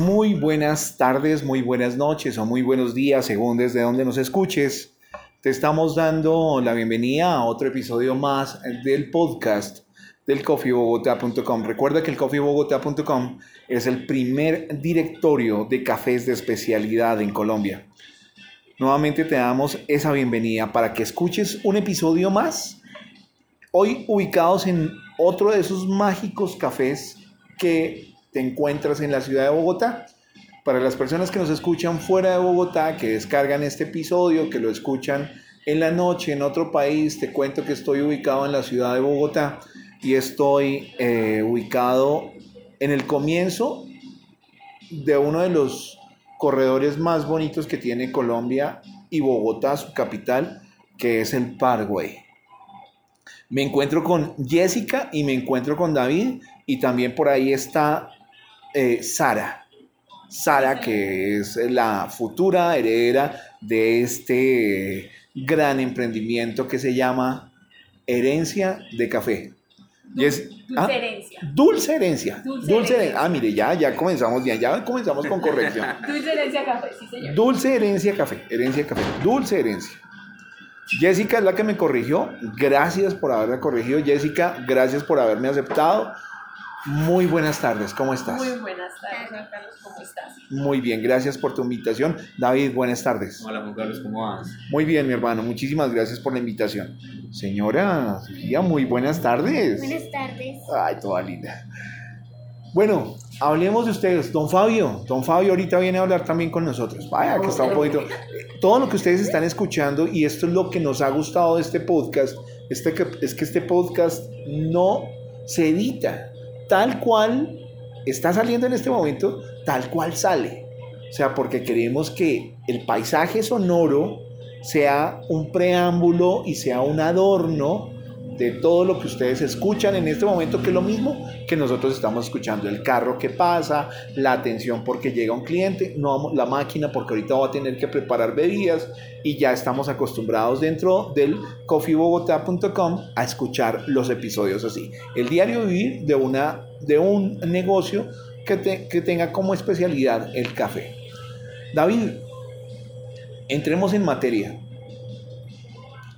Muy buenas tardes, muy buenas noches o muy buenos días, según desde donde nos escuches. Te estamos dando la bienvenida a otro episodio más del podcast del coffeebogotá.com. Recuerda que el coffeebogotá.com es el primer directorio de cafés de especialidad en Colombia. Nuevamente te damos esa bienvenida para que escuches un episodio más. Hoy ubicados en otro de esos mágicos cafés que te encuentras en la ciudad de Bogotá. Para las personas que nos escuchan fuera de Bogotá, que descargan este episodio, que lo escuchan en la noche en otro país, te cuento que estoy ubicado en la ciudad de Bogotá y estoy eh, ubicado en el comienzo de uno de los corredores más bonitos que tiene Colombia y Bogotá, su capital, que es el Parkway. Me encuentro con Jessica y me encuentro con David y también por ahí está eh, Sara. Sara, que es la futura heredera de este gran emprendimiento que se llama Herencia de Café. dulce, ¿ah? herencia. Dulce herencia. Dulce, herencia. Ah, mire, ya, ya comenzamos bien, ya comenzamos con corrección. dulce herencia café, sí señor. Dulce herencia café, herencia café, dulce herencia. Jessica es la que me corrigió. Gracias por haberme corregido. Jessica, gracias por haberme aceptado. Muy buenas tardes, ¿cómo estás? Muy buenas tardes, Carlos, ¿cómo estás? Muy bien, gracias por tu invitación. David, buenas tardes. Hola, Juan Carlos, ¿cómo vas? Muy bien, mi hermano, muchísimas gracias por la invitación. Señora Sofía, muy buenas tardes. Buenas tardes. Ay, toda linda. Bueno, hablemos de ustedes. Don Fabio, don Fabio ahorita viene a hablar también con nosotros. Vaya, que está un poquito... Todo lo que ustedes están escuchando, y esto es lo que nos ha gustado de este podcast, este es que este podcast no se edita tal cual está saliendo en este momento, tal cual sale. O sea, porque queremos que el paisaje sonoro sea un preámbulo y sea un adorno de todo lo que ustedes escuchan en este momento, que es lo mismo que nosotros estamos escuchando, el carro que pasa, la atención porque llega un cliente, no la máquina porque ahorita va a tener que preparar bebidas y ya estamos acostumbrados dentro del coffeebogotá.com a escuchar los episodios así. El diario vivir de, una, de un negocio que, que tenga como especialidad el café. David, entremos en materia.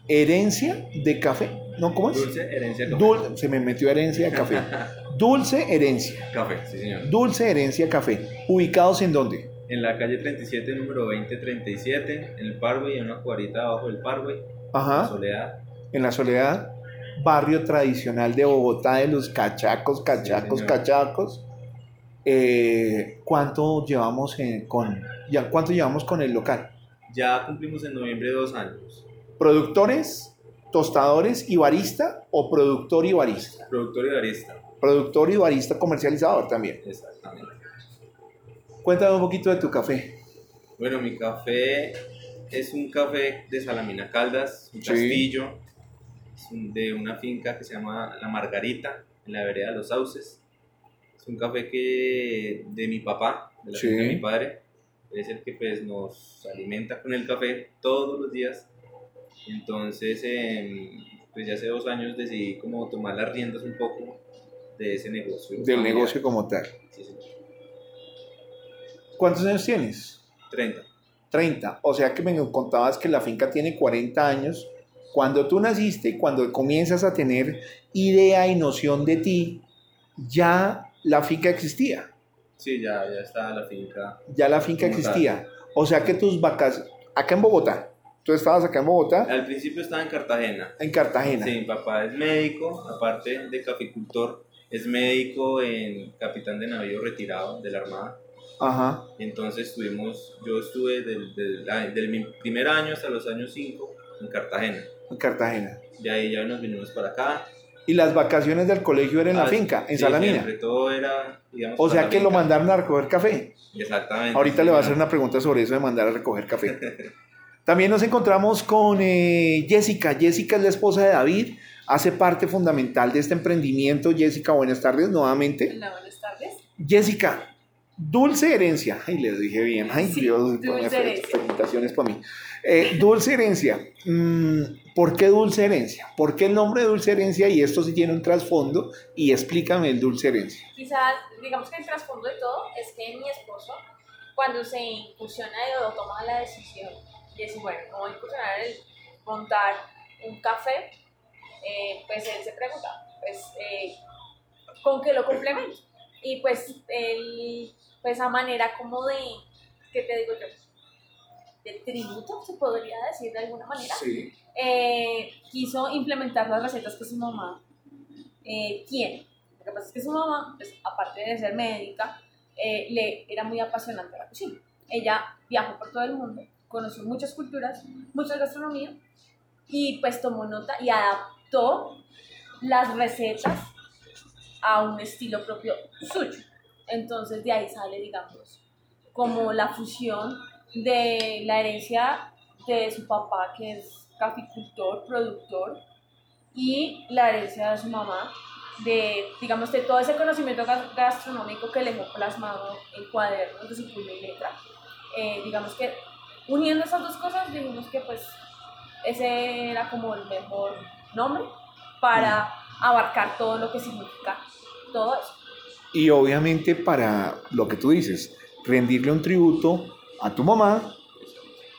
Herencia de café. ¿No? ¿Cómo es? Dulce herencia café. se me metió herencia café. Dulce herencia. Café, sí, señor. Dulce herencia café. ¿Ubicados en dónde? En la calle 37, número 2037, en el Parway, en una cuadrita abajo del Parway. Ajá. En la Soledad. En la Soledad, barrio tradicional de Bogotá, de los cachacos, cachacos, Sí, cachacos. Eh, ¿Cuánto llevamos en- con ya cuánto llevamos con el local? Ya cumplimos en noviembre dos años. ¿Productores, tostadores y barista o productor y barista? Productor y barista. Productor y barista comercializador también. Exactamente. Cuéntame un poquito de tu café. Bueno, mi café es un café de Salamina Caldas, un Sí. castillo. Es un- de una finca que se llama La Margarita, en la vereda de los Sauces. Es un café que de mi papá, de la Sí. finca de mi padre. Es el que pues, nos alimenta con el café todos los días. Entonces, em, pues ya hace dos años decidí como tomar las riendas un poco de ese negocio. Del familiar. negocio como tal. Sí, señor. ¿Cuántos años tienes? 30. 30. O sea que me contabas que la finca tiene 40 años. Cuando tú naciste y cuando comienzas a tener idea y noción de ti, ya la finca existía. Sí, ya, ya está la finca. Ya la finca Como tal. existía. O sea que tus vacas, acá en Bogotá, tú estabas acá en Bogotá, Al principio estaba en Cartagena. en Cartagena. Sí, mi papá es médico, aparte de caficultor, es médico en capitán de navío retirado de la Armada. Ajá. Entonces estuvimos, yo estuve del, del, del mi primer año hasta los años 5 en Cartagena. En Cartagena. De ahí ya nos vinimos para acá. Y las vacaciones del colegio eran en la Ah, finca, en sí, Salamina. siempre, todo era, digamos, O sea que lo mandaron a recoger café. Exactamente. Ahorita sí, le voy a hacer una pregunta sobre eso de mandar a recoger café. También nos encontramos con eh, Jessica. Jessica es la esposa de David, hace parte fundamental de este emprendimiento. Jessica, buenas tardes nuevamente. Hola, buenas tardes. Jessica, Dulce herencia. Ay, le dije bien. Ay, Sí, Dios, dulce herencia. felicitaciones para mí. Eh, dulce herencia. Mm, ¿Por qué dulce herencia? ¿Por qué el nombre de dulce herencia? Y esto sí tiene un trasfondo. Y explícame el dulce herencia. Quizás, digamos que el trasfondo de todo es que mi esposo, cuando se incursiona o toma la decisión de decir, bueno, a incursionar en montar un café, eh, pues él se pregunta, pues, eh, ¿con qué lo complemento? Y pues él, pues a manera como de, ¿qué te digo yo? De tributo, se podría decir de alguna manera. Sí. eh, quiso implementar las recetas que su mamá eh, tiene. Lo que pasa es que su mamá, pues, aparte de ser médica, eh, le era muy apasionante la cocina. Ella viajó por todo el mundo, conoció muchas culturas, mucha gastronomía y pues tomó nota y adaptó las recetas a un estilo propio suyo. Entonces de ahí sale, digamos, como la fusión de la herencia de su papá, que es caficultor, productor, y la herencia de su mamá, de, digamos, de todo ese conocimiento gas- gastronómico que le dejó plasmado en cuadernos de su puño y letra. Eh, digamos que uniendo esas dos cosas, dijimos que pues ese era como el mejor nombre para abarcar todo lo que significa todo eso. Y obviamente para lo que tú dices, rendirle un tributo a tu mamá.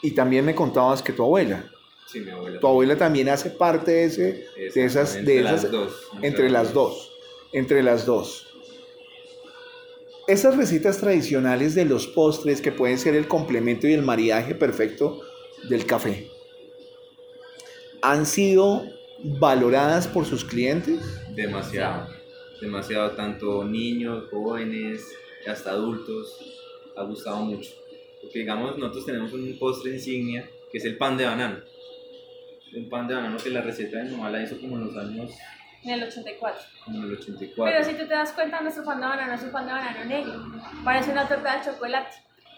Y también me contabas que tu abuela. Sí, mi abuela. Tu abuela también hace parte de ese, de esas, Entre de las esas, dos. entre las dos, entre las dos. Esas recetas tradicionales de los postres que pueden ser el complemento y el maridaje perfecto del café, ¿han sido valoradas por sus clientes? Demasiado. Demasiado. Tanto niños, jóvenes, hasta adultos. Ha gustado mucho. Porque digamos, nosotros tenemos un postre insignia que es el pan de banano. Un pan de banano que la receta de mi mamá la hizo como en los años, En el 84. como en el Pero 84. si tú te das cuenta, nuestro pan de banano es un pan de banano negro. Parece una torta de chocolate.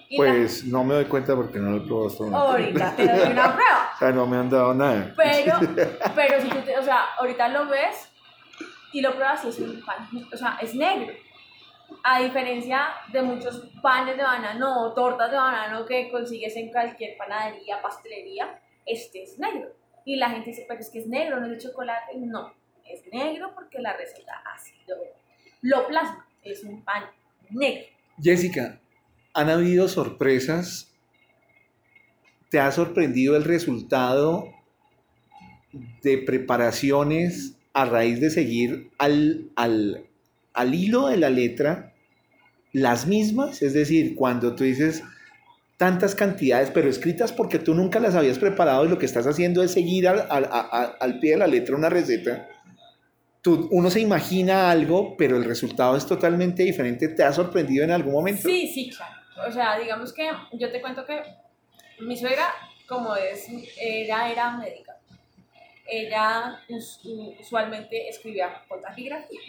Y la- Pues no me doy cuenta porque no lo he probado hasta ahora. ahorita te doy una prueba. O sea, no me han dado nada. Pero, pero si tú, te- o sea, ahorita lo ves y lo pruebas y es un pan, o sea, es negro. A diferencia de muchos panes de banano o tortas de banano que consigues en cualquier panadería, pastelería, este es negro. Y la gente dice, pero es que es negro, no es de chocolate. No, es negro porque la receta así lo, lo plasma. Es un pan negro. Jessica, ¿han habido sorpresas? ¿Te ha sorprendido el resultado de preparaciones a raíz de seguir al, al, al hilo de la letra las mismas? Es decir, cuando tú dices tantas cantidades, pero escritas porque tú nunca las habías preparado y lo que estás haciendo es seguir al, al- pie de la letra una receta. Uno se imagina algo, pero el resultado es totalmente diferente. ¿Te ha sorprendido en algún momento? Sí, sí, claro. O sea, digamos que yo te cuento que mi suegra, como es, ella era médica. Ella us- usualmente escribía con taquigrafía.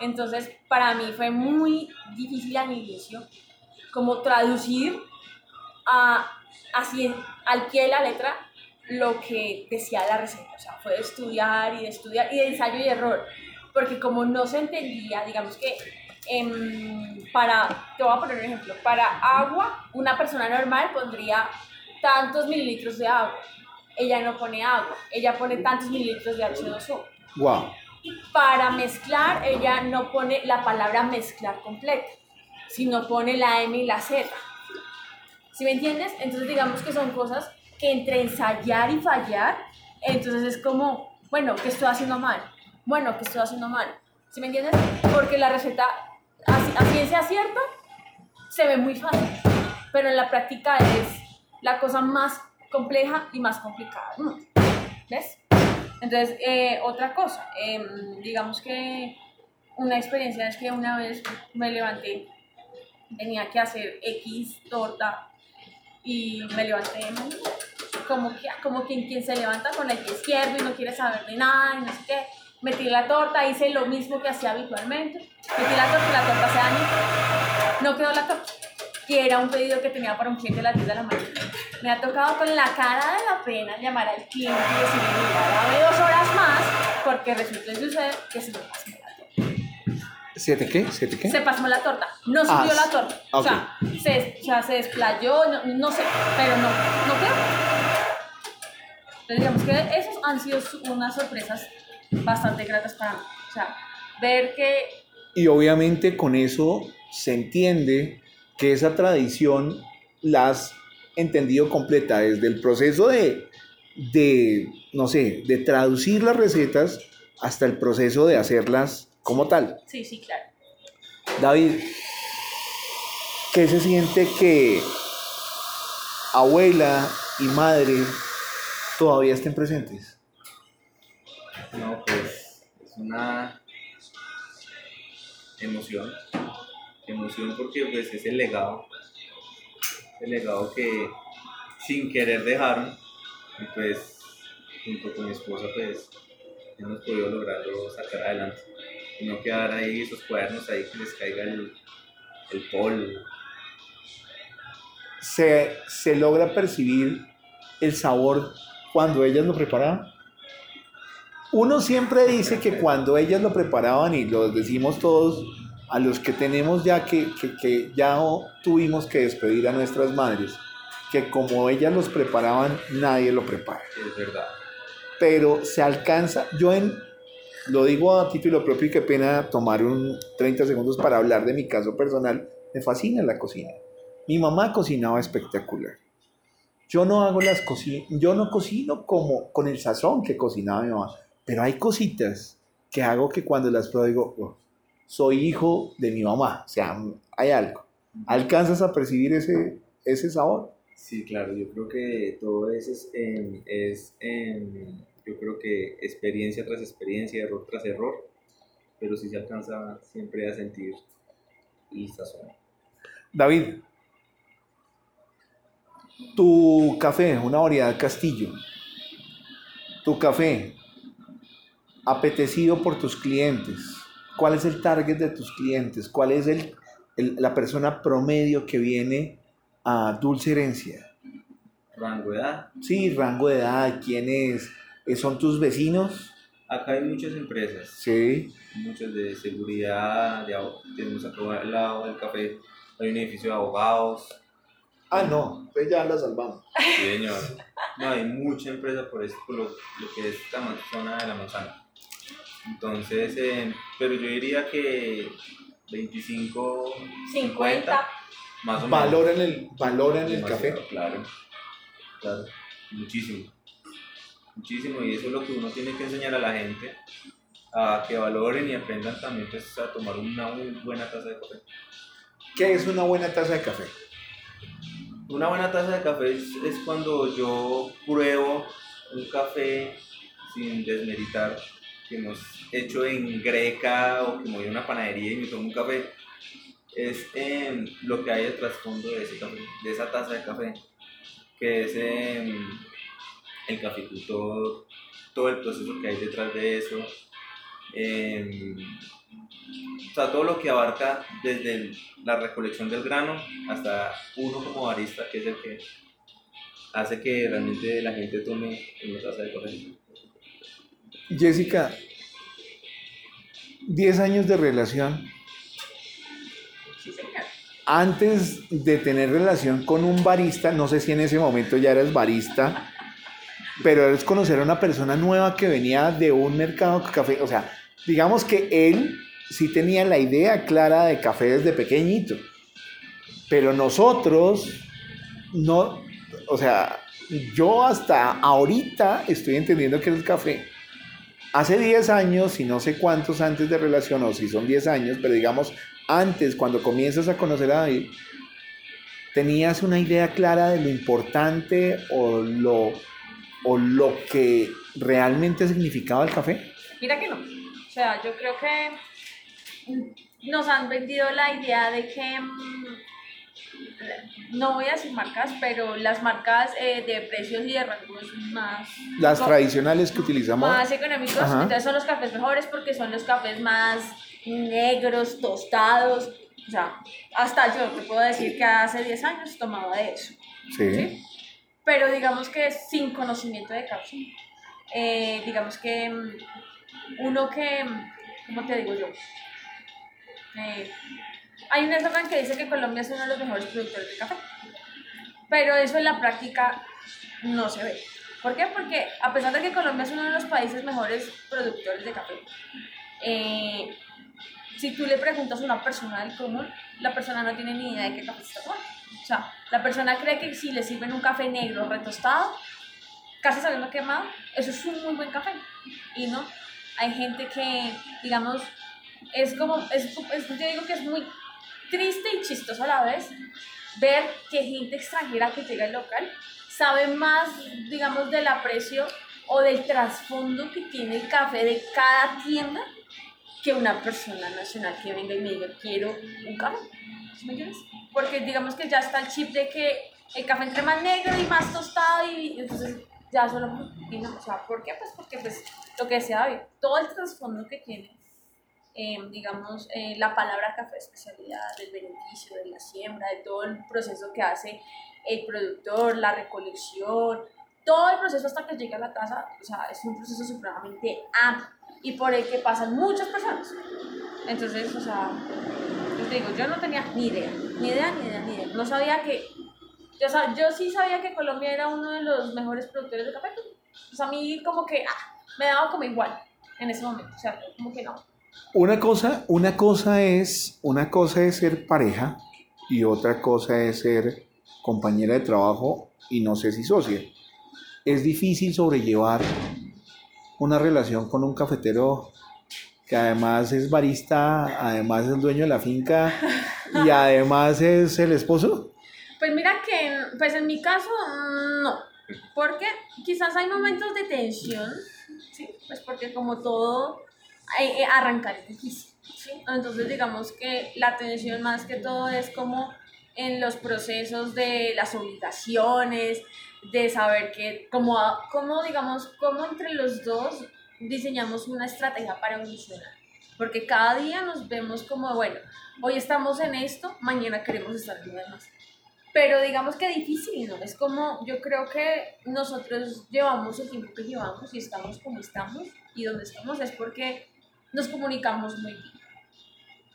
Entonces, para mí fue muy difícil al inicio como traducir a, así al pie de la letra lo que decía la receta. O sea, fue de estudiar y de estudiar y de ensayo y error. Porque como no se entendía, digamos que em, para, te voy a poner un ejemplo, para agua, una persona normal pondría tantos mililitros de agua. Ella no pone agua, ella pone tantos mililitros de H2O. Wow. Para mezclar, ella no pone la palabra mezclar completa, sino pone la M y la Z. ¿Sí me entiendes? Entonces digamos que son cosas que entre ensayar y fallar, entonces es como, bueno, ¿qué estoy haciendo mal? Bueno, ¿qué estoy haciendo mal? ¿Sí me entiendes? Porque la receta, a, a ciencia cierta, se ve muy fácil, pero en la práctica es la cosa más compleja y más complicada. ¿Ves? Entonces, eh, otra cosa, em, digamos que una experiencia es que una vez me levanté, tenía que hacer X torta y me levanté como, que, como quien, quien se levanta con el pie izquierdo y no quiere saber de nada y no sé qué. Metí la torta, hice lo mismo que hacía habitualmente. Metí la torta y la torta se dañó. No quedó la torta. Y era un pedido que tenía para un cliente a las 10 de la mañana. Me ha tocado con la cara de la pena llamar al cliente y decirle, mira, dame dos horas más porque resulta y sucede que se me pasó la torta. ¿Se te qué? ¿Se te qué? Se pasó la torta, no Ah, subió la s- torta. O, sea, se, o sea, se desplayó, no, no sé, pero no, no quedó. Entonces, digamos que esos han sido unas sorpresas bastante gratas para mí. O sea, ver que Y obviamente con eso se entiende que esa tradición la has entendido completa desde el proceso de, de, no sé, de traducir las recetas hasta el proceso de hacerlas como tal. Sí, sí, claro. David, ¿qué se siente que abuela y madre todavía estén presentes? No, pues es una emoción. Emoción porque pues es el legado. El legado que sin querer dejaron. Y pues junto con mi esposa pues hemos podido lograrlo sacar adelante. Y no quedar ahí esos cuadernos ahí que les caiga el, el polvo. ¿Se, se logra percibir el sabor cuando ellas lo preparaban? Uno siempre dice que cuando ellas lo preparaban, y lo decimos todos, a los que tenemos ya que, que, que ya tuvimos que despedir a nuestras madres, que como ellas los preparaban, nadie lo prepara. Es verdad. Pero se alcanza, yo en, lo digo a título propio y qué pena tomar un 30 segundos para hablar de mi caso personal, me fascina la cocina. Mi mamá cocinaba espectacular. Yo no hago las cocinas, yo no cocino como con el sazón que cocinaba mi mamá, pero hay cositas que hago que cuando las pruebo digo, "Oh, soy hijo de mi mamá, o sea, hay algo. ¿Alcanzas a percibir ese, ese sabor? Sí, claro, yo creo que todo eso es, es yo creo que experiencia tras experiencia, error tras error, pero sí se alcanza siempre a sentir el sazón. David, tu café, una variedad Castillo, tu café, apetecido por tus clientes, ¿cuál es el target de tus clientes? ¿Cuál es el, el- la persona promedio que viene a Dulce Herencia? Rango de edad. Sí, rango de edad, ¿quiénes son tus vecinos? Acá hay muchas empresas, Sí, muchas de seguridad, de, tenemos acá al lado del café, hay un edificio de abogados, Ah, no, pues ya la salvamos. sí, señor. No, hay mucha empresa por, esto, por lo, lo que es esta man- zona de la manzana. Entonces, eh, pero yo diría que 25, 50. más o menos. El, valoran el café. Claro, claro, muchísimo. Muchísimo, y eso es lo que uno tiene que enseñar a la gente, a que valoren y aprendan también pues, a tomar una muy buena taza de café. ¿Qué es una buena taza de café? Una buena taza de café es, es cuando yo pruebo un café sin desmeritar, que hemos hecho en greca o que me voy a una panadería y me tomo un café. Es lo que hay de trasfondo de ese café, de esa taza de café, que es el caficultor, todo el proceso que hay detrás de eso. Em, o sea, todo lo que abarca desde el- la recolección del grano hasta uno como barista, que es el que hace que realmente la gente tome una taza de café. Jessica, 10 años de relación. Sí, señor. Antes de tener relación con un barista, no sé si en ese momento ya eras barista, pero eres conocer a una persona nueva que venía de un mercado de café. O sea, digamos que él sí tenía la idea clara de café desde pequeñito, pero nosotros no, o sea, yo hasta ahorita estoy entendiendo que es el café. Hace 10 años, y no sé cuántos antes de relación, o si son 10 años, pero digamos antes, cuando comienzas a conocer a David, ¿tenías una idea clara de lo importante o lo, o lo que realmente significaba el café? Mira que no. O sea, yo creo que nos han vendido la idea de que, mm, no voy a decir marcas, pero las marcas eh, de precios y de rangos más... Las tradicionales que utilizamos. más económicos, Ajá. entonces son los cafés mejores porque son los cafés más negros, tostados. O sea, hasta yo te puedo decir que hace 10 años tomaba de eso. Sí. ¿sí? Pero digamos que sin conocimiento de cápsula. Eh, digamos que mm, uno que, mm, ¿cómo te digo yo? Eh, hay un eslogan que dice que Colombia es uno de los mejores productores de café, pero eso en la práctica no se ve. ¿Por qué? Porque a pesar de que Colombia es uno de los países mejores productores de café, eh, si tú le preguntas a una persona del común, la persona no tiene ni idea de qué café está tomando. O sea, la persona cree que si le sirven un café negro retostado, casi sabiendo quemado, eso es un muy buen café. Y no, hay gente que, digamos, es como, es, es, yo digo que es muy triste y chistoso a la vez ver que gente extranjera que llega al local sabe más, digamos, del aprecio o del trasfondo que tiene el café de cada tienda que una persona nacional que venga y me diga, quiero un café. ¿Sí me entiendes? Porque digamos que ya está el chip de que el café entre más negro y más tostado y entonces ya solo, o sea, ¿por qué? Pues porque pues lo que decía todo el trasfondo que tiene Em, digamos, eh, la palabra café especialidad, del beneficio, de la siembra, de todo el proceso que hace el productor, la recolección, todo el proceso hasta que llega a la casa, o sea, es un proceso supremamente amplio y por el que pasan muchas personas. Entonces, o sea, yo te digo, yo no tenía ni idea, ni idea, ni idea, ni idea. No sabía que, yo, yo sí sabía que Colombia era uno de los mejores productores de café. O sea, a mí como que ah, me daba como igual en ese momento, o sea, como que no. Una cosa, una cosa es, una cosa es ser pareja y otra cosa es ser compañera de trabajo y no sé si socia. Es difícil sobrellevar una relación con un cafetero que además es barista, además es el dueño de la finca y además es el esposo. Pues mira que, pues en mi caso, no, porque quizás hay momentos de tensión, ¿sí? Pues porque como todo eh, arrancar es difícil. Entonces digamos que la atención más que todo es como en los procesos de las obligaciones, de saber que, como, como digamos, como entre los dos diseñamos una estrategia para evolucionar. Porque cada día nos vemos como, bueno, hoy estamos en esto, mañana queremos estar en lo demás. Pero digamos que difícil, ¿no? Es como, yo creo que nosotros llevamos el tiempo que llevamos y estamos como estamos y donde estamos es porque nos comunicamos muy bien.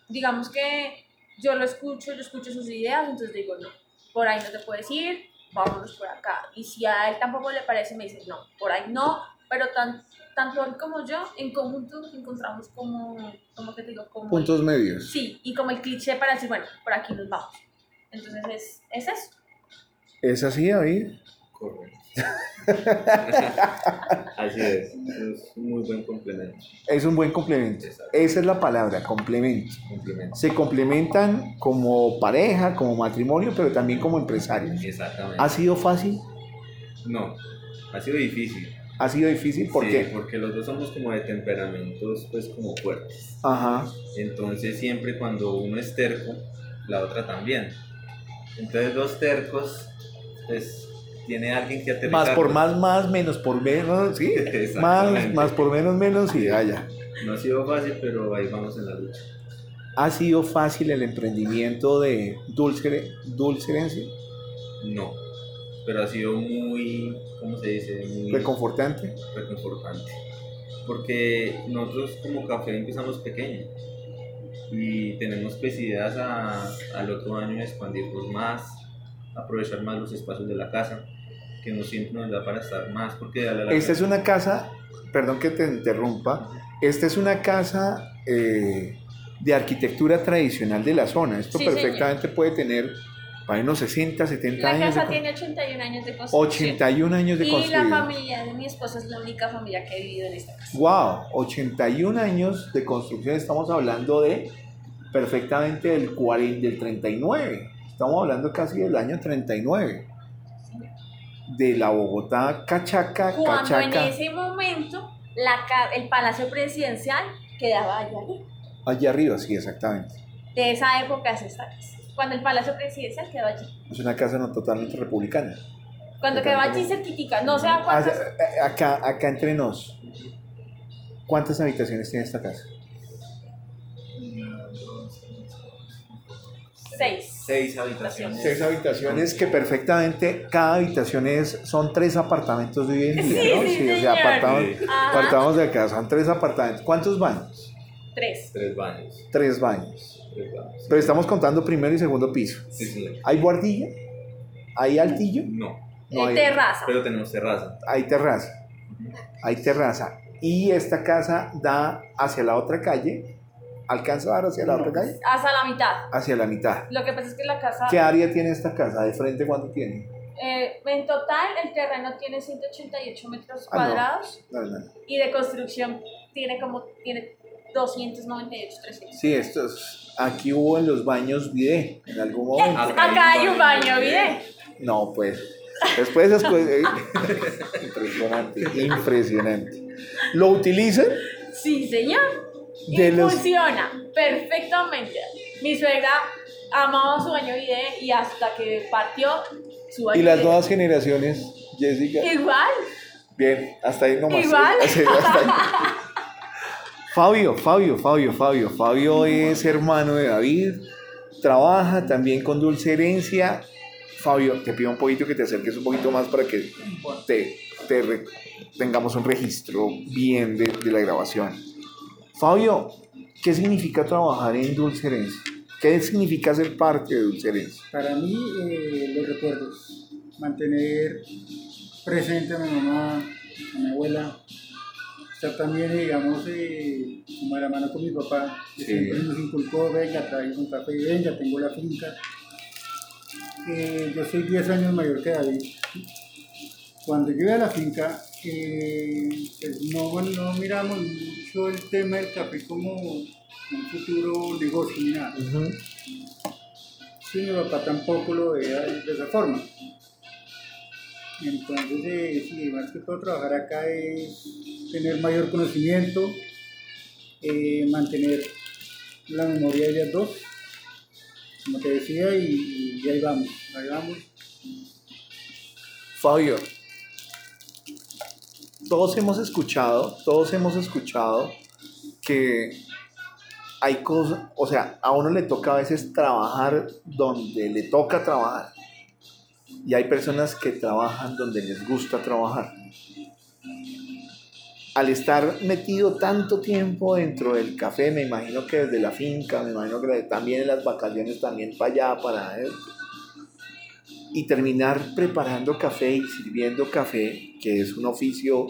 Digamos que yo lo escucho, yo escucho sus ideas, entonces digo, no, por ahí no te puedes ir, vámonos por acá. Y si a él tampoco le parece, me dice, no, por ahí no, pero tan, tanto él como yo, en conjunto encontramos como, como que te digo, como... Puntos medios. Sí, y como el cliché para decir, bueno, por aquí nos vamos. Entonces es, es eso. ¿Es así, David? Correcto. Así es, es un muy buen complemento. Es un buen complemento. Esa es la palabra, complemento. complemento. Se complementan como pareja, como matrimonio, pero también como empresarios. Exactamente. ¿Ha sido fácil? No, ha sido difícil. ¿Ha sido difícil? ¿Por sí, qué? porque los dos somos como de temperamentos pues como fuertes. Ajá. Entonces siempre cuando uno es terco, la otra también. Entonces dos tercos, pues tiene alguien que aterrizar. Más por más, más, menos por menos, sí. más, más por menos, menos y vaya. No ha sido fácil, pero ahí vamos en la lucha. ¿Ha sido fácil el emprendimiento de Dulce, Dulce Herencia? No, pero ha sido muy, ¿cómo se dice? Muy Reconfortante. reconfortante. Porque nosotros como café empezamos pequeño y tenemos pues ideas a, al otro año expandirnos más, aprovechar más los espacios de la casa, que no siempre nos da para estar más, porque a la larga- Esta es una casa, perdón que te interrumpa, esta es una casa eh, de arquitectura tradicional de la zona. Esto Sí, perfectamente puede tener para unos 60, 70 La años. casa de- tiene 81 años de construcción. 81 años de Y la familia de mi esposa es la única familia que ha vivido en esta casa. Wow, 81 años de construcción, estamos hablando de perfectamente del 40, del 39. Estamos hablando casi del año 39. De la Bogotá Cachaca, Cuando Cachaca, en ese momento la, el palacio presidencial quedaba allá arriba. allá arriba, sí, exactamente. De esa época es esta casa. Cuando el palacio presidencial quedó allí. Es una casa no totalmente republicana. Cuando quedó allí cerquitica. No sé a Ah, cuántas. eh, Acá, acá entre nos, ¿cuántas habitaciones tiene esta casa? Seis. Seis habitaciones. Seis habitaciones que perfectamente, cada habitación es, son tres apartamentos de hoy en día, Sí, ¿no? sí, o sea, apartamos, apartamos de acá, son tres apartamentos. ¿Cuántos baños? Tres. Tres baños. Tres baños. Tres baños. Pero estamos contando primero y segundo piso. Sí, señor. ¿Hay guardilla? ¿Hay altillo? No, No Eh, hay. terraza. pero tenemos terraza. Hay terraza. Hay terraza. Y esta casa da hacia la otra calle. ¿Alcanza a dar hacia la No. otra calle? Hasta la mitad. Hacia la mitad. Lo que pasa es que la casa, ¿Qué área tiene esta casa? ¿De frente cuánto tiene? eh, en total, el terreno tiene 188 metros Ah, no. cuadrados No, no, no. y de construcción tiene como, tiene 298, 300. Sí, esto es- Aquí hubo en los baños video en algún momento. Acá hay un baño, ¿bien? No, pues. Después cosas. eh, Impresionante, impresionante. ¿Lo utilizan? Sí, señor. Y los- funciona perfectamente. Mi suegra amaba su baño bidet y hasta que partió su baño ¿Y las nuevas generaciones, Jessica? Igual. Bien, hasta ahí nomás. Igual. Sí, hasta ahí. Fabio, Fabio, Fabio, Fabio. Fabio es hermano de David, trabaja también con Dulce Herencia. Fabio, te pido un poquito que te acerques un poquito más para que te, te tengamos un registro bien de, de la grabación. Fabio, ¿qué significa trabajar en Dulce Herencia? ¿Qué significa ser parte de Dulce Herencia? Para mí, eh, los recuerdos, mantener presente a mi mamá, a mi abuela, estar también, digamos, eh, como de la mano con mi papá, que Sí. siempre nos inculcó, venga, traigo un café, venga, tengo la finca. Eh, yo soy 10 años mayor que David. Cuando llegué a la finca, eh, pues no, no miramos mucho el tema del café como un futuro negocio ni nada. Sí, mi papá tampoco lo veía de esa forma. Entonces, eh, sí, más que todo trabajar acá es tener mayor conocimiento, eh, mantener la memoria de ellas dos, como te decía, y, y ahí vamos, ahí vamos. Fabio, todos hemos escuchado, todos hemos escuchado que hay cosas, o sea, a uno le toca a veces trabajar donde le toca trabajar. Y hay personas que trabajan donde les gusta trabajar. Al estar metido tanto tiempo dentro del café, me imagino que desde la finca, me imagino que también en las vacaciones, también para allá, para él, y terminar preparando café y sirviendo café, que es un oficio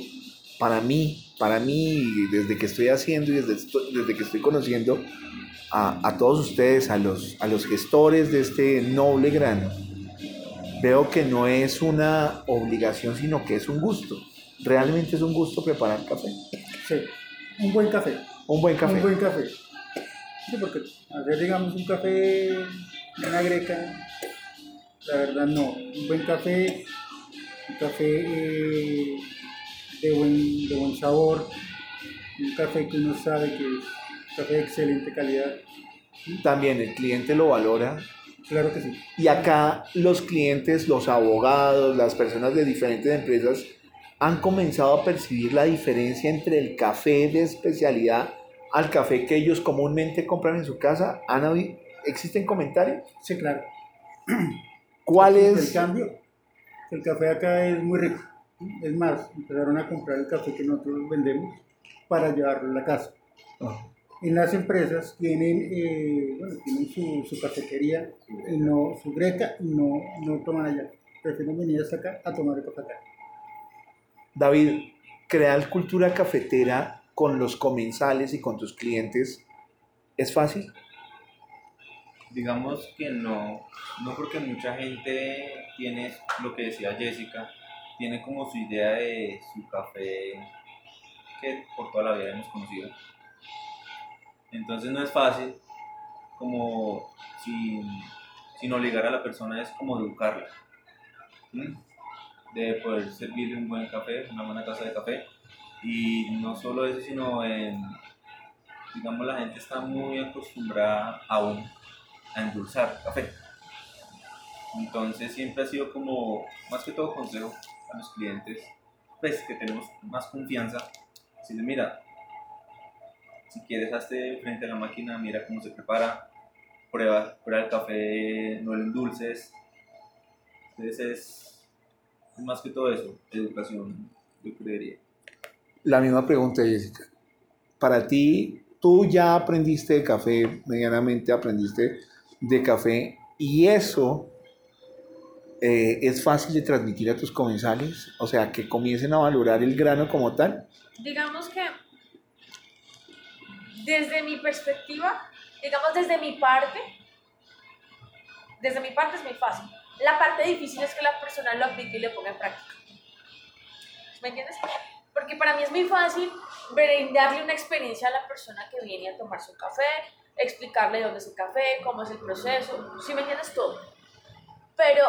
para mí, para mí, desde que estoy haciendo y desde, desde que estoy conociendo a, a todos ustedes, a los, a los gestores de este noble grano, veo que no es una obligación, sino que es un gusto. Realmente es un gusto preparar café. Sí, un buen café. Un buen café. Un buen café. Sí, porque hacer, digamos, un café en una greca, la verdad no. Un buen café, un café eh, de, buen, de buen sabor, un café que uno sabe que es café de excelente calidad. También el cliente lo valora Claro que sí. Y acá los clientes, los abogados, las personas de diferentes empresas han comenzado a percibir la diferencia entre el café de especialidad al café que ellos comúnmente compran en su casa. ¿Han ¿Existen comentarios? Sí, claro. ¿Cuál El es? cambio, el café acá es muy rico. Es más, empezaron a comprar el café que nosotros vendemos para llevarlo a la casa. Ah, En las empresas tienen, eh, bueno, tienen su, su cafetería, y no, su greca, y no, no toman allá. Prefieren venir hasta acá a tomar el café acá. David, crear cultura cafetera con los comensales y con tus clientes es fácil. Digamos que no, no porque mucha gente tiene lo que decía Jessica, tiene como su idea de su café que por toda la vida hemos conocido. Entonces no es fácil como sin, sin obligar a la persona, es como educarla. De poder servirle un buen café, una buena taza de café. Y no solo eso, sino en, digamos, la gente está muy acostumbrada aún a endulzar café. Entonces siempre ha sido como, más que todo consejo a los clientes, pues que tenemos más confianza. Si mira, si quieres hazte frente a la máquina, mira cómo se prepara, prueba, prueba el café, no lo endulces. Entonces es, es más que todo eso, educación, yo creería. La misma pregunta, Jessica. Para ti, tú ya aprendiste de café, medianamente aprendiste de café, y eso eh, es fácil de transmitir a tus comensales, o sea, que comiencen a valorar el grano como tal. Digamos que desde mi perspectiva, digamos desde mi parte, desde mi parte es muy fácil. La parte difícil es que la persona lo aplique y le ponga en práctica. ¿Me entiendes? Porque para mí es muy fácil brindarle una experiencia a la persona que viene a tomar su café, explicarle dónde es el café, cómo es el proceso, si me entiendes todo. Pero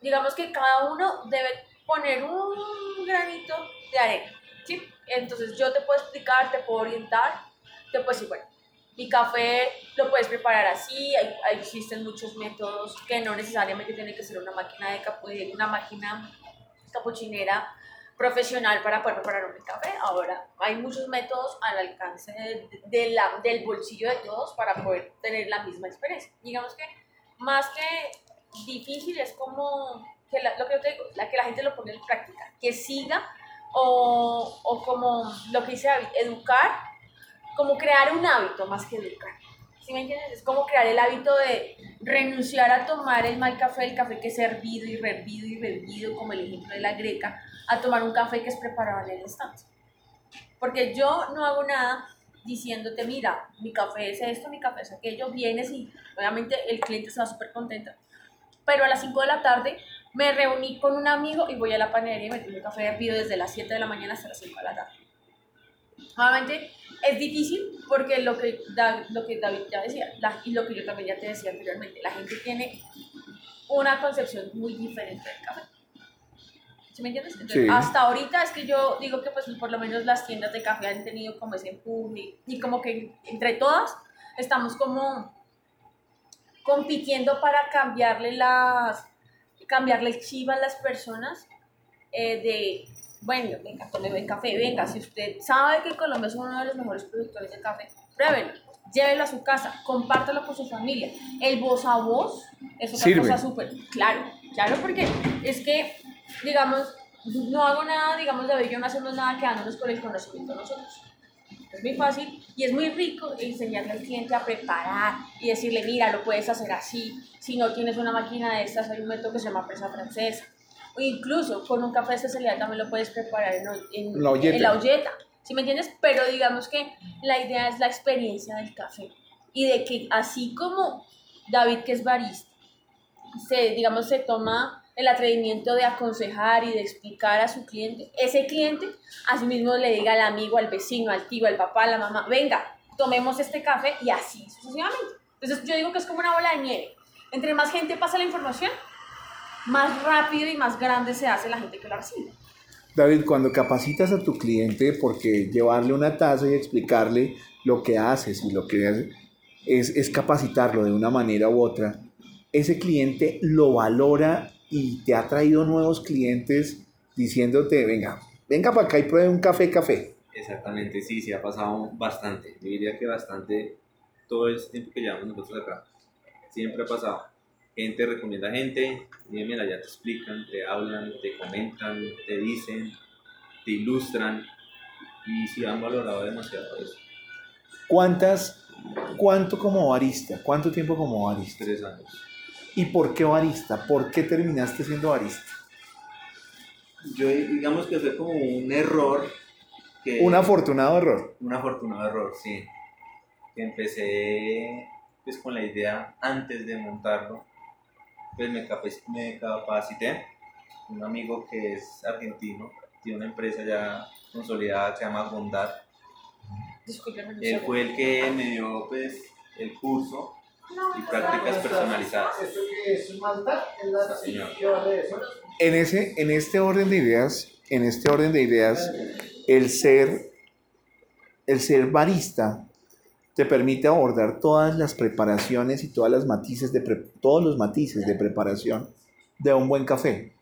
digamos que cada uno debe poner un granito de arena, ¿sí? Entonces yo te puedo explicar, te puedo orientar, te puedo decir, bueno, mi café lo puedes preparar así, hay, existen muchos métodos que no necesariamente tiene que ser una máquina de capu una máquina capuchinera profesional para poder preparar un café. Ahora, hay muchos métodos al alcance de, la, del bolsillo de todos para poder tener la misma experiencia. Digamos que más que difícil es como que la, lo que yo te digo, la, que la gente lo ponga en práctica, que siga o, o como lo que dice David, educar, como crear un hábito más que educar. ¿Sí me entiendes? Es como crear el hábito de renunciar a tomar el mal café, el café que es hervido y revido y bebido, como el ejemplo de la greca, a tomar un café que es preparado en el instante. Porque yo no hago nada diciéndote, mira, mi café es esto, mi café es aquello, vienes y obviamente el cliente está súper contento. Pero a las 5 de la tarde me reuní con un amigo y voy a la panadería y me tomo un café hervido desde las 7 de la mañana hasta las 5 de la tarde. Obviamente es difícil porque lo que, lo que David ya decía y lo que yo también ya te decía anteriormente, la gente tiene una concepción muy diferente del café. ¿Sí me entiendes? Entonces, hasta ahorita es que yo digo que pues por lo menos las tiendas de café han tenido como ese empuje y como que entre todas estamos como compitiendo para cambiarle las cambiarle el chip a las personas eh, de bueno, venga, tome buen café, venga, si usted sabe que Colombia es uno de los mejores productores de café, pruébelo, llévelo a su casa, compártelo con su familia. El voz a voz es otra cosa súper, claro, claro, porque es que, digamos, no hago nada, digamos, de yo no hacemos nada quedándonos con el conocimiento nosotros. Es muy fácil y es muy rico enseñarle al cliente a preparar y decirle, mira, lo puedes hacer así. Si no tienes una máquina de estas, hay un método que se llama presa francesa. O incluso con un café de especialidad también lo puedes preparar en, en, la, olleta. en la olleta. ¿Sí me entiendes? Pero digamos que la idea es la experiencia del café. Y de que así como David, que es barista, se, digamos, se toma el atrevimiento de aconsejar y de explicar a su cliente, ese cliente así mismo le diga al amigo, al vecino, al tío, al papá, a la mamá, venga, tomemos este café y así sucesivamente. Entonces yo digo que es como una bola de nieve. Entre más gente pasa la información, más rápido y más grande se hace la gente que la recibe. David, cuando capacitas a tu cliente, porque llevarle una taza y explicarle lo que haces y lo que haces, es, es capacitarlo de una manera u otra, ese cliente lo valora y te ha traído nuevos clientes diciéndote, venga, venga para acá y pruebe un café, café. Exactamente, sí, sí, ha pasado bastante. Yo diría que bastante todo el tiempo que llevamos nosotros acá. Siempre ha pasado. Gente recomienda gente, y mira, ya te explican, te hablan, te comentan, te dicen, te ilustran. Y sí han valorado demasiado eso. ¿Cuántas, cuánto como barista? ¿Cuánto tiempo como barista? Tres años. ¿Y por qué barista? ¿Por qué terminaste siendo barista? Yo digamos que fue como un error. un afortunado error. Un afortunado error, sí. empecé pues con la idea antes de montarlo. Pues me, me capacité. Un amigo que es argentino, tiene una empresa ya consolidada que se llama Bondad. Él fue el que me dio pues el curso y prácticas personalizadas. En, ese, en este orden de ideas, en este orden de ideas, el ser, el ser barista te permite abordar todas las preparaciones y todas las matices de todos los matices de preparación de un buen café.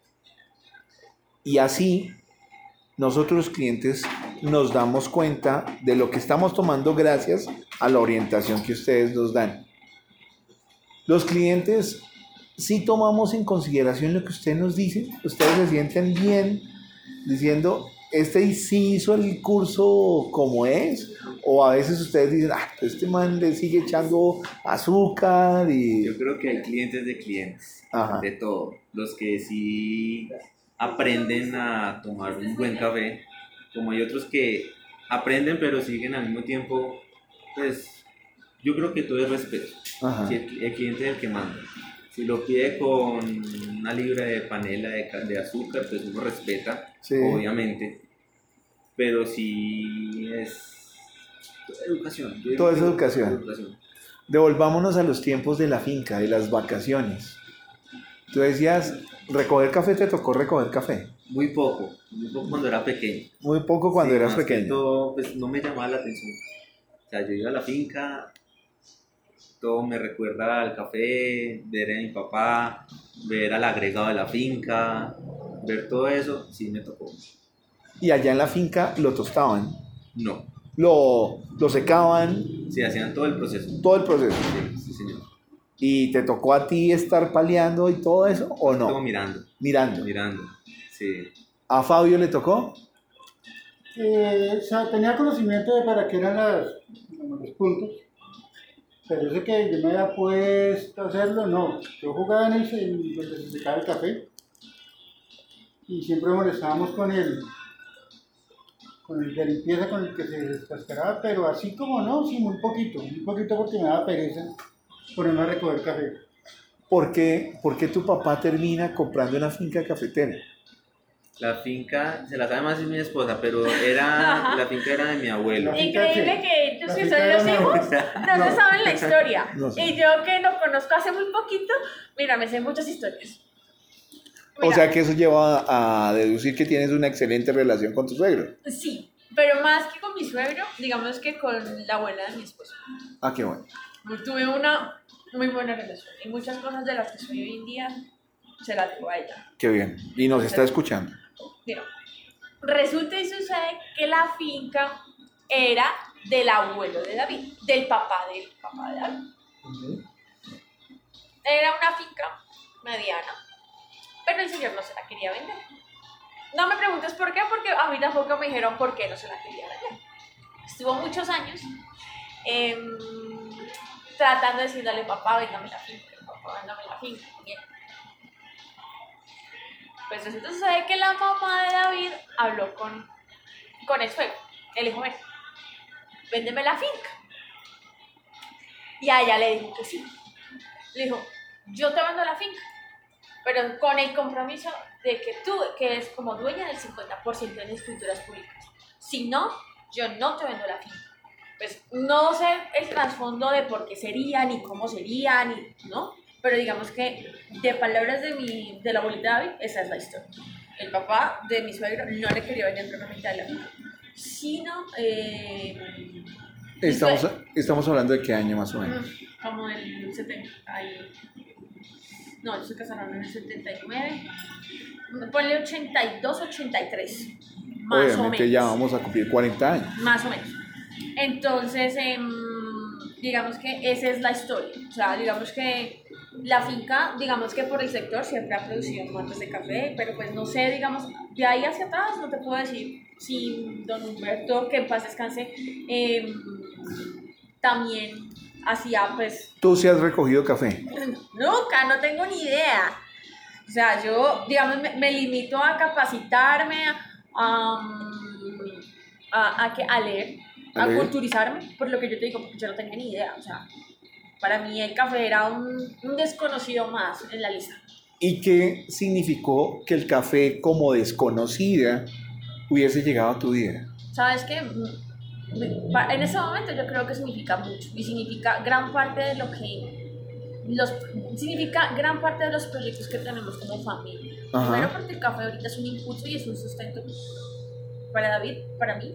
Y así nosotros los clientes nos damos cuenta de lo que estamos tomando gracias a la orientación que ustedes nos dan. Los clientes, si tomamos en consideración lo que usted nos dice, ustedes se sienten bien diciendo, ¿este sí hizo el curso como es? O a veces ustedes dicen, ah, este man le sigue echando azúcar y... Yo creo que hay clientes de clientes, Ajá. de todo. Los que sí aprenden a tomar un buen café, como hay otros que aprenden pero siguen al mismo tiempo, pues yo creo que todo es respeto. Ajá. Si el, el cliente es el que manda. Si lo pide con una libra de panela de, ca- de azúcar, pues uno respeta, Sí. obviamente. Pero si es educación. Todo es educación. educación. Devolvámonos a los tiempos de la finca, de las vacaciones. Tú decías, recoger café, te tocó recoger café. Muy poco, muy poco cuando era pequeño. Muy poco cuando Sí, eras pequeño. todo, pues no me llamaba la atención. O sea, yo iba a la finca, todo me recuerda al café, ver a mi papá, ver al agregado de la finca, ver todo eso, sí me tocó. Y allá en la finca lo tostaban, No, lo, lo secaban, sí, hacían todo el proceso. todo el proceso. Sí, sí, señor. ¿Y te tocó a ti estar paleando y todo eso o no? mirando, Mirando. mirando. Sí. ¿A Fabio le tocó? Eh, o sea, tenía conocimiento de para qué eran las, los puntos, pero eso que yo me había puesto a hacerlo, no. Yo jugaba en el en donde se secaba el café y siempre molestábamos con el, con el de limpieza con el que se descascaraba, pero así como no, sí, muy poquito, muy poquito porque me daba pereza ponerme a recoger café. ¿Por qué, por qué tu papá termina comprando una finca cafetera? La finca, se la sabe más es mi esposa, pero era, la finca era de mi abuelo. Increíble que ellos que son los hijos abuela. no se saben la historia. No sé. Y yo que lo conozco hace muy poquito, mira, me sé muchas historias. O sea que eso lleva a deducir que tienes una excelente relación con tu suegro. Sí, pero más que con mi suegro, digamos que con la abuela de mi esposo. Ah, qué bueno. Tuve una muy buena relación y muchas cosas de las que soy hoy en día se las debo a ella. Qué bien. Y nos está escuchando. Mira, resulta y sucede que la finca era del abuelo de David, del papá del papá de David. Era una finca mediana, pero el señor no se la quería vender. No me preguntes por qué, porque a mí tampoco me dijeron por qué no se la quería vender. Estuvo muchos años em, tratando de decirle, papá, véndame la finca, papá, véndame la finca. Bien. Pues y sucede que la mamá de David habló con, con el suegro. Él dijo, ven, véndeme la finca. Y a ella le dijo que sí. Le dijo, yo te vendo la finca, pero con el compromiso de que tú, que es como dueña del 50% de las escrituras públicas. Si no, yo no te vendo la finca. Pues no sé el trasfondo de por qué sería, ni cómo sería, ni, ¿no? Pero digamos que de palabras de, mi, de la abuelita David, esa es la historia. El papá de mi suegro no le quería vender propiamente a la sino... Eh, Estamos, estamos hablando de qué año más o menos. Como el 70. ahí. No, ellos se casaron en el 79. Ponle 82, 83. Más o Obviamente menos. ya vamos a cumplir 40 años. Más o menos. Entonces, em, digamos que esa es la historia. O sea, digamos que la finca, digamos que por el sector siempre ha producido mates de café, pero pues no sé, digamos, de ahí hacia atrás no te puedo decir si don Humberto, que en paz descanse, em, también hacía pues Tú sí has recogido café. Nunca, no tengo ni idea. O sea, yo, digamos, me, me limito a capacitarme, a, a, a, que- a leer, ¿A a, leer? culturizarme, por lo que yo te digo, porque yo no tenía ni idea. O sea, para mí el café era un, un desconocido más en la lista. ¿Y qué significó que el café como desconocida hubiese llegado a tu vida? ¿Sabes qué? En ese momento yo creo que significa mucho y significa gran parte de lo que... Los, significa gran parte de los proyectos que tenemos como familia. Ajá. Primero porque el café ahorita es un impulso y es un sustento para David, para mí,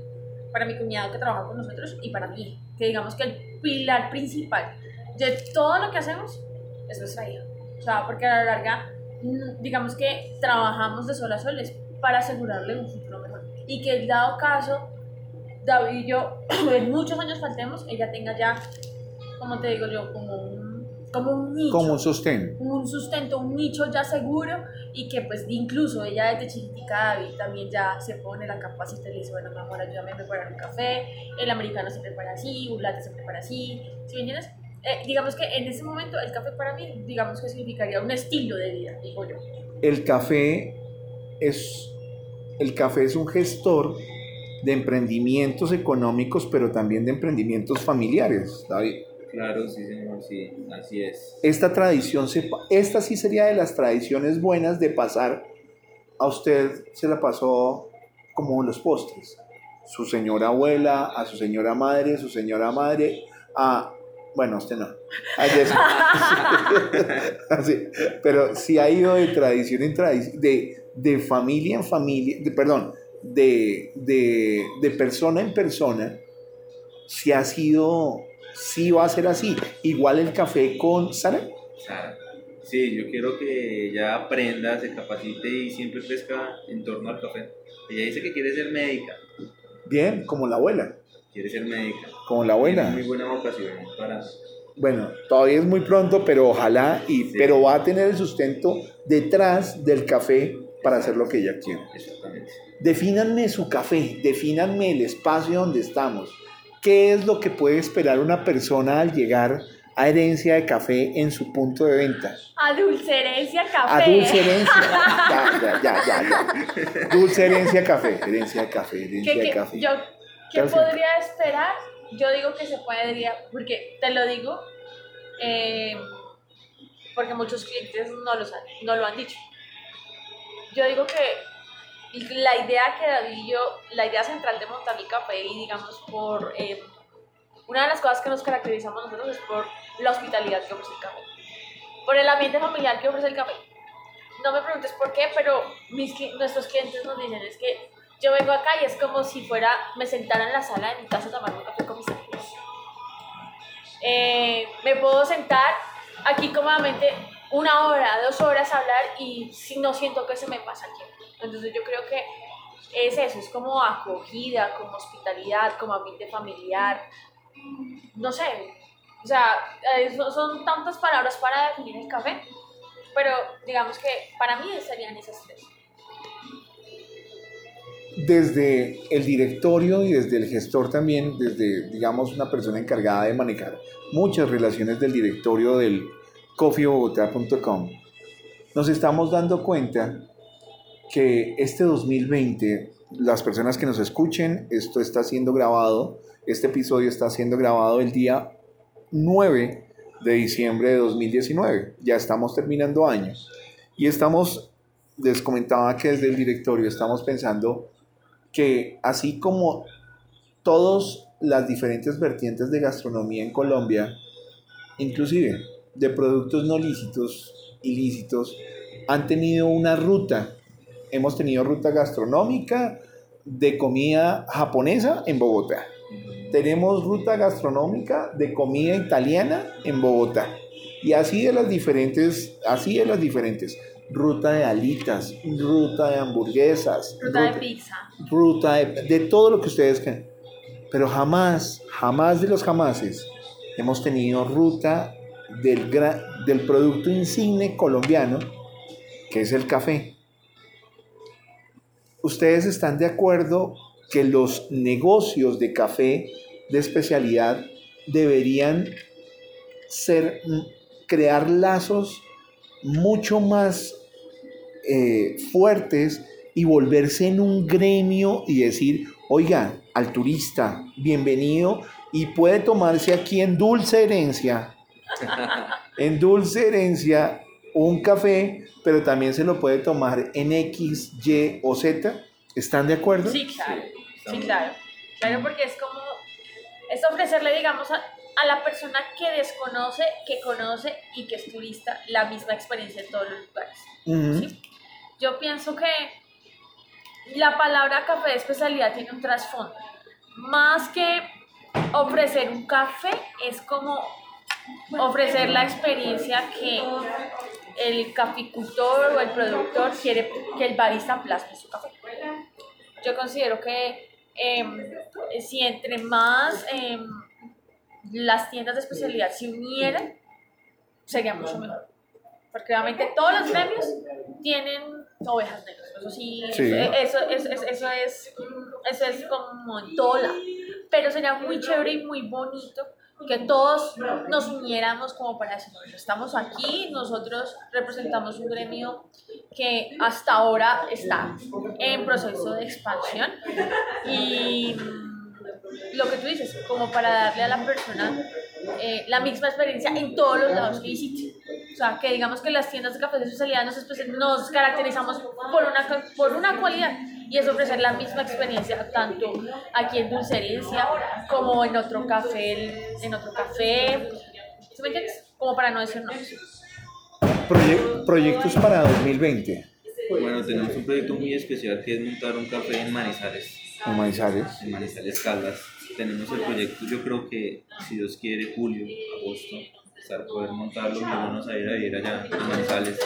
para mi cuñado que trabaja con nosotros y para mí. Que digamos que el pilar principal de todo lo que hacemos es nuestra hija. O sea, porque a la larga, mm, digamos que trabajamos de sol a sol es para asegurarle un futuro mejor. Y que dado caso, David y yo en muchos años faltemos, ella tenga ya, como te digo yo, como un como un nicho. Como un sostén. un sustento, un nicho ya seguro y que pues incluso ella desde chiquitica David también ya se pone la capacita y le dice, bueno, mi amor, ayúdame a preparar un café, el americano se prepara así, un latte se prepara así, ¿sí me entiendes? Eh, digamos que en ese momento el café para mí, digamos que significaría un estilo de vida, digo yo. El café es, el café es un gestor de emprendimientos económicos, pero también de emprendimientos familiares, David. Claro, sí, señor, sí, así es. Esta tradición, se, esta sí sería de las tradiciones buenas de pasar, a usted se la pasó como los postres. Su señora abuela, a su señora madre, su señora madre, a... Bueno, usted no. Así, pero sí ha ido de tradición en tradición, de, de familia en familia, de- perdón, de, de, de persona en persona, si ha sido, sí va a ser así. Igual el café con Sara. Sara. Sí, yo quiero que ella aprenda, se capacite y siempre crezca en torno al café. Ella dice que quiere ser médica, Bien, como la abuela. quiere ser médica. Como la abuela. muy buena vocación para... Bueno, todavía es muy pronto, pero ojalá, y, Sí. pero va a tener el sustento detrás del café para hacer lo que ella quiere. Exactamente. Defínanme su café, defínanme el espacio donde estamos. ¿Qué es lo que puede esperar una persona al llegar a herencia de café en su punto de venta? A dulcerencia A café. dulce herencia. Ya, ya, ya, ya, ya. Dulce herencia café, herencia de café, herencia ¿Qué, de qué- café. yo, ¿Qué podría esperar? Yo digo que se podría, porque te lo digo, eh, porque muchos clientes no, los han- no lo han dicho. Yo digo que la idea que David la idea central de montar el café y digamos por, eh, una de las cosas que nos caracterizamos nosotros es por la hospitalidad que ofrece el café, por el ambiente familiar que ofrece el café. No me preguntes por qué, pero mis, nuestros clientes nos dicen es que yo vengo acá y es como si fuera, me sentara en la sala de mi casa a tomar un café con mis amigos. Eh, me puedo sentar aquí cómodamente una hora, dos horas a hablar y no siento que se me pasa el tiempo. Entonces yo creo que es eso, es como acogida, como hospitalidad, como ambiente familiar. No sé, o sea, eh, son tantas palabras para definir el café, pero digamos que para mí serían esas tres. Desde el directorio y desde el gestor también, desde, digamos, una persona encargada de manejar muchas relaciones del directorio del coffeebogotá.com, nos estamos dando cuenta que este 2020, las personas que nos escuchen, esto está siendo grabado, este episodio está siendo grabado el día 9 de diciembre de 2019, ya estamos terminando año y estamos, les comentaba que desde el directorio estamos pensando que así como todas las diferentes vertientes de gastronomía en Colombia, inclusive de productos no lícitos, ilícitos, han tenido una ruta. Hemos tenido ruta gastronómica de comida japonesa en Bogotá. Tenemos ruta gastronómica de comida italiana en Bogotá. Y así de las diferentes, así de las diferentes. Ruta de alitas, ruta de hamburguesas, Ruta de pizza. ruta de, de todo lo que ustedes quieran. Pero jamás, jamás de los jamases hemos tenido ruta del, gra- del producto insigne colombiano, que es el café. ¿Ustedes están de acuerdo que los negocios de café de especialidad deberían ser, mm, crear lazos mucho más eh, fuertes y volverse en un gremio y decir, oiga, al turista, bienvenido y puede tomarse aquí en Dulce Herencia, en Dulce Herencia, un café, pero también se lo puede tomar en X, Y o Z. ¿Están de acuerdo? Sí, claro. Sí, claro. Claro, porque es como, es ofrecerle, digamos, a, a la persona que desconoce, que conoce y que es turista, la misma experiencia en todos los lugares. Yo pienso que la palabra café de especialidad tiene un trasfondo. Más que ofrecer un café, es como ofrecer la experiencia que el caficultor o el productor quiere que el barista plasme su café. Yo considero que em, si entre más em, las tiendas de especialidad se unieran, sería mucho mejor. Porque obviamente todos los gremios tienen ovejas negras. Eso sí, Sí. Eso, eso, eso, eso es, eso es como en todo lado. Pero sería muy chévere y muy bonito que todos nos uniéramos como para decir, estamos aquí, nosotros representamos un gremio que hasta ahora está en proceso de expansión y lo que tú dices, como para darle a la persona eh, la misma experiencia en todos los lados que visite. O sea, que digamos que las tiendas de café de especialidad nos, nos caracterizamos por una, por una cualidad y es ofrecer la misma experiencia tanto aquí en Dulcerencia como en otro café, en otro café, ¿sí me entiendes? Como para no decir no. Proye- proyectos para 2020 Bueno, tenemos un proyecto muy especial que es montar un café en Manizales, en Manizales. en Manizales Caldas. Tenemos el proyecto, yo creo que si Dios quiere, julio, agosto, para poder montarlo, nos vamos a ir a vivir allá a Manizales.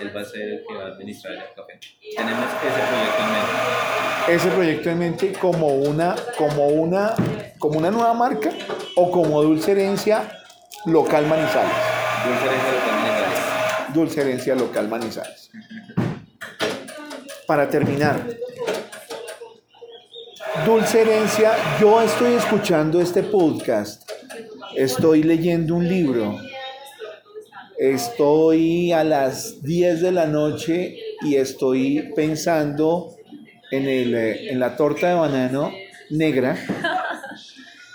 Él va a ser el que va a administrar el café. Tenemos ese proyecto en mente. Ese proyecto en mente como una, como una, como una nueva marca o como dulce herencia local Manizales. Dulce Herencia Local Manizales. Dulce herencia local Manizales. Para terminar, Dulce herencia, yo estoy escuchando este podcast, estoy leyendo un libro, estoy a las 10 de la noche y estoy pensando en, el, eh, en la torta de banano negra,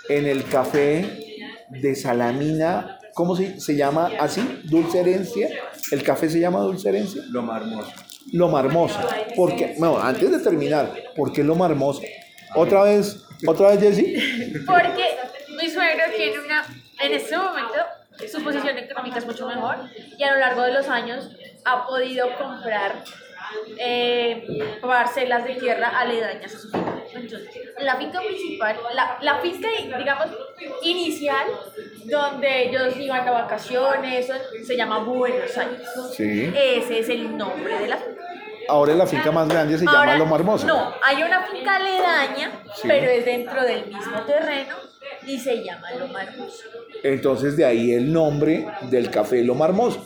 en el café de salamina, ¿cómo se, se llama así? Dulce herencia. El café se llama dulce herencia. Lo más hermoso. Loma Hermosa. Porque, bueno, antes de terminar, ¿por qué Loma Hermosa? Otra vez, otra vez, Jessy. Porque mi suegro tiene una, en este momento, su posición económica es mucho mejor y a lo largo de los años ha podido comprar eh, parcelas de tierra aledañas a su finca. Entonces, la finca principal, la, la finca, digamos, inicial, donde ellos iban a vacaciones, se llama Buenos Aires. Sí. Ese es el nombre de la finca. Ahora la finca más grande se llama Loma Hermosa. No, hay una finca aledaña, Sí. pero es dentro del mismo terreno y se llama Loma Hermosa. Entonces de ahí el nombre del café Loma Hermosa.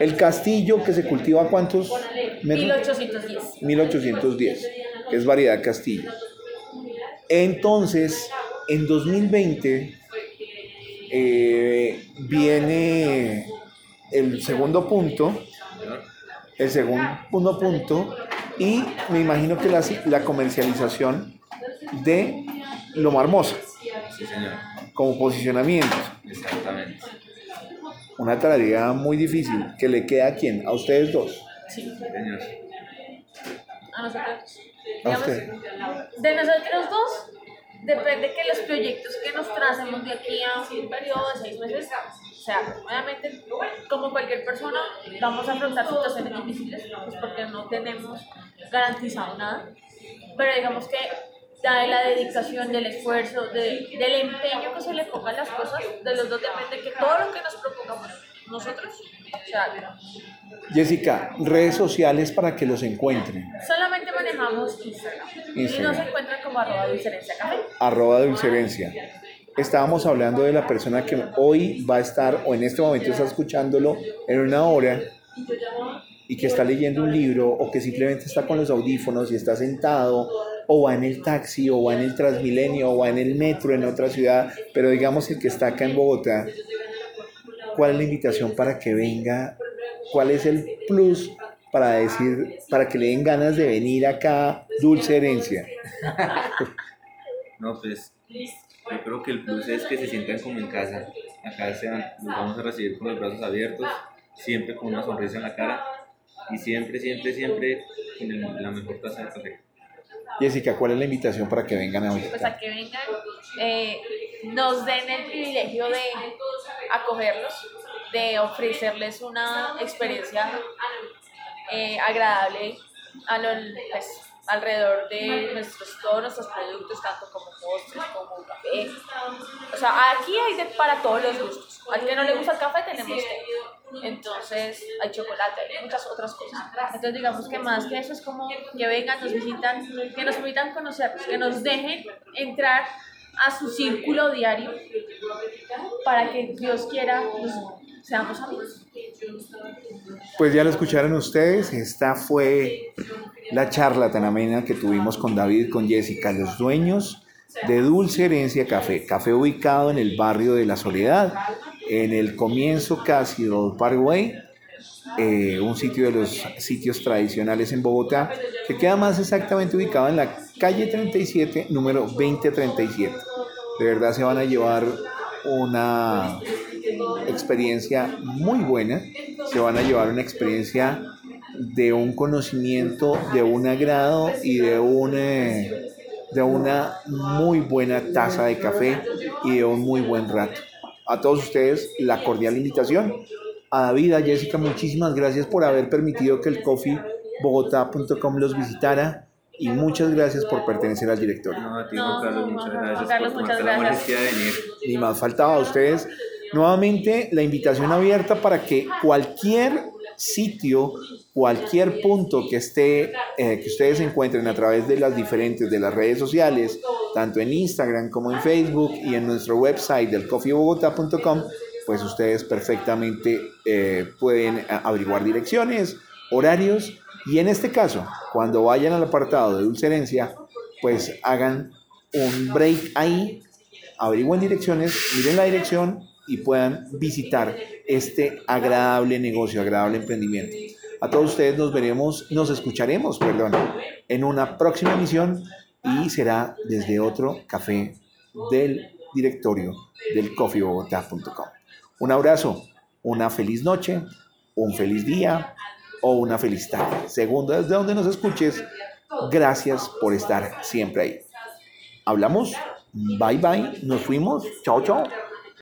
El castillo que se cultiva cuántos metros? 1810. 1810, que es variedad castillo. Entonces, en 2020 eh, viene el segundo punto, el segundo punto, y me imagino que la, la comercialización de Loma Hermosa Sí, señor. como posicionamiento. Exactamente. Una tarea muy difícil que le queda a quién? A ustedes dos. Sí, señor. a nosotros. A usted. de nosotros dos, depende que los proyectos que nos tracemos de aquí a un periodo de seis meses, o sea, obviamente, como cualquier persona, vamos a afrontar situaciones difíciles, pues porque no tenemos garantizado nada, pero digamos que de la dedicación, del esfuerzo, de- del empeño que se le ponga a las cosas, de los dos depende que todo lo que nos propongamos nosotros, o sea, Jessica, redes sociales para que los encuentren. solamente manejamos Instagram, y nos encuentran como arroba dulcerencia café. arroba dulcerencia. Estábamos hablando de la persona que hoy va a estar o en este momento está escuchándolo en una hora y que está leyendo un libro o que simplemente está con los audífonos y está sentado o va en el taxi o va en el Transmilenio o va en el metro en otra ciudad, pero digamos el que está acá en Bogotá, ¿cuál es la invitación para que venga? ¿Cuál es el plus para decir, para que le den ganas de venir acá, Dulce Herencia? No, pues yo creo que el plus es que se sientan como en casa. Acá se los vamos a recibir con los brazos abiertos, siempre con una sonrisa en la cara y siempre, siempre, siempre con la mejor taza de café. Jessica, ¿cuál es la invitación para que vengan a pues visitar? a que vengan, eh, nos den el privilegio de acogerlos, de ofrecerles una experiencia eh, agradable a lo- pues, alrededor de nuestros, todos nuestros productos, tanto como postres, como café. O sea, aquí hay de, para todos los gustos. Al que no le gusta el café tenemos té. Entonces hay chocolate, hay muchas otras cosas. Entonces digamos que más que eso es como que vengan, nos visitan, que nos permitan conocernos, que nos dejen entrar a su círculo diario para que Dios quiera, pues, seamos amigos. Pues ya lo escucharon ustedes, esta fue la charla tan amena que tuvimos con David, con Jessica, los dueños de Dulce Herencia Café, café ubicado en el barrio de La Soledad, en el comienzo casi del Parkway, eh, un sitio de los sitios tradicionales en Bogotá, que queda más exactamente ubicado en la calle 37, número 2037. De verdad se van a llevar una experiencia muy buena, se van a llevar una experiencia de un conocimiento, de un agrado y de, un, eh, de una muy buena taza de café y de un muy buen rato. A todos ustedes la cordial invitación. A David, a Jessica, muchísimas gracias por haber permitido que el coffeebogotá.com los visitara y muchas gracias por pertenecer al directorio. No, a ti, No, Carlos, no, muchas gracias Carlos, por muchas la gracias. molestia de venir. Ni más faltaba a ustedes. Nuevamente, la invitación abierta para que cualquier sitio, cualquier punto que esté, eh, que ustedes encuentren a través de las diferentes de las redes sociales, tanto en Instagram como en Facebook y en nuestro website del coffeebogotá.com, pues ustedes perfectamente eh, pueden averiguar direcciones, horarios y en este caso, cuando vayan al apartado de Dulce Herencia, pues hagan un break ahí averigüen direcciones, miren la dirección y puedan visitar este agradable negocio, agradable emprendimiento. A todos ustedes nos veremos, nos escucharemos, perdón, en una próxima emisión y será desde otro café del directorio del coffeebogotá.com. Un abrazo, una feliz noche, un feliz día o una feliz tarde. Según desde donde nos escuches, gracias por estar siempre ahí. Hablamos. Bye bye. Nos fuimos. Chao, chao.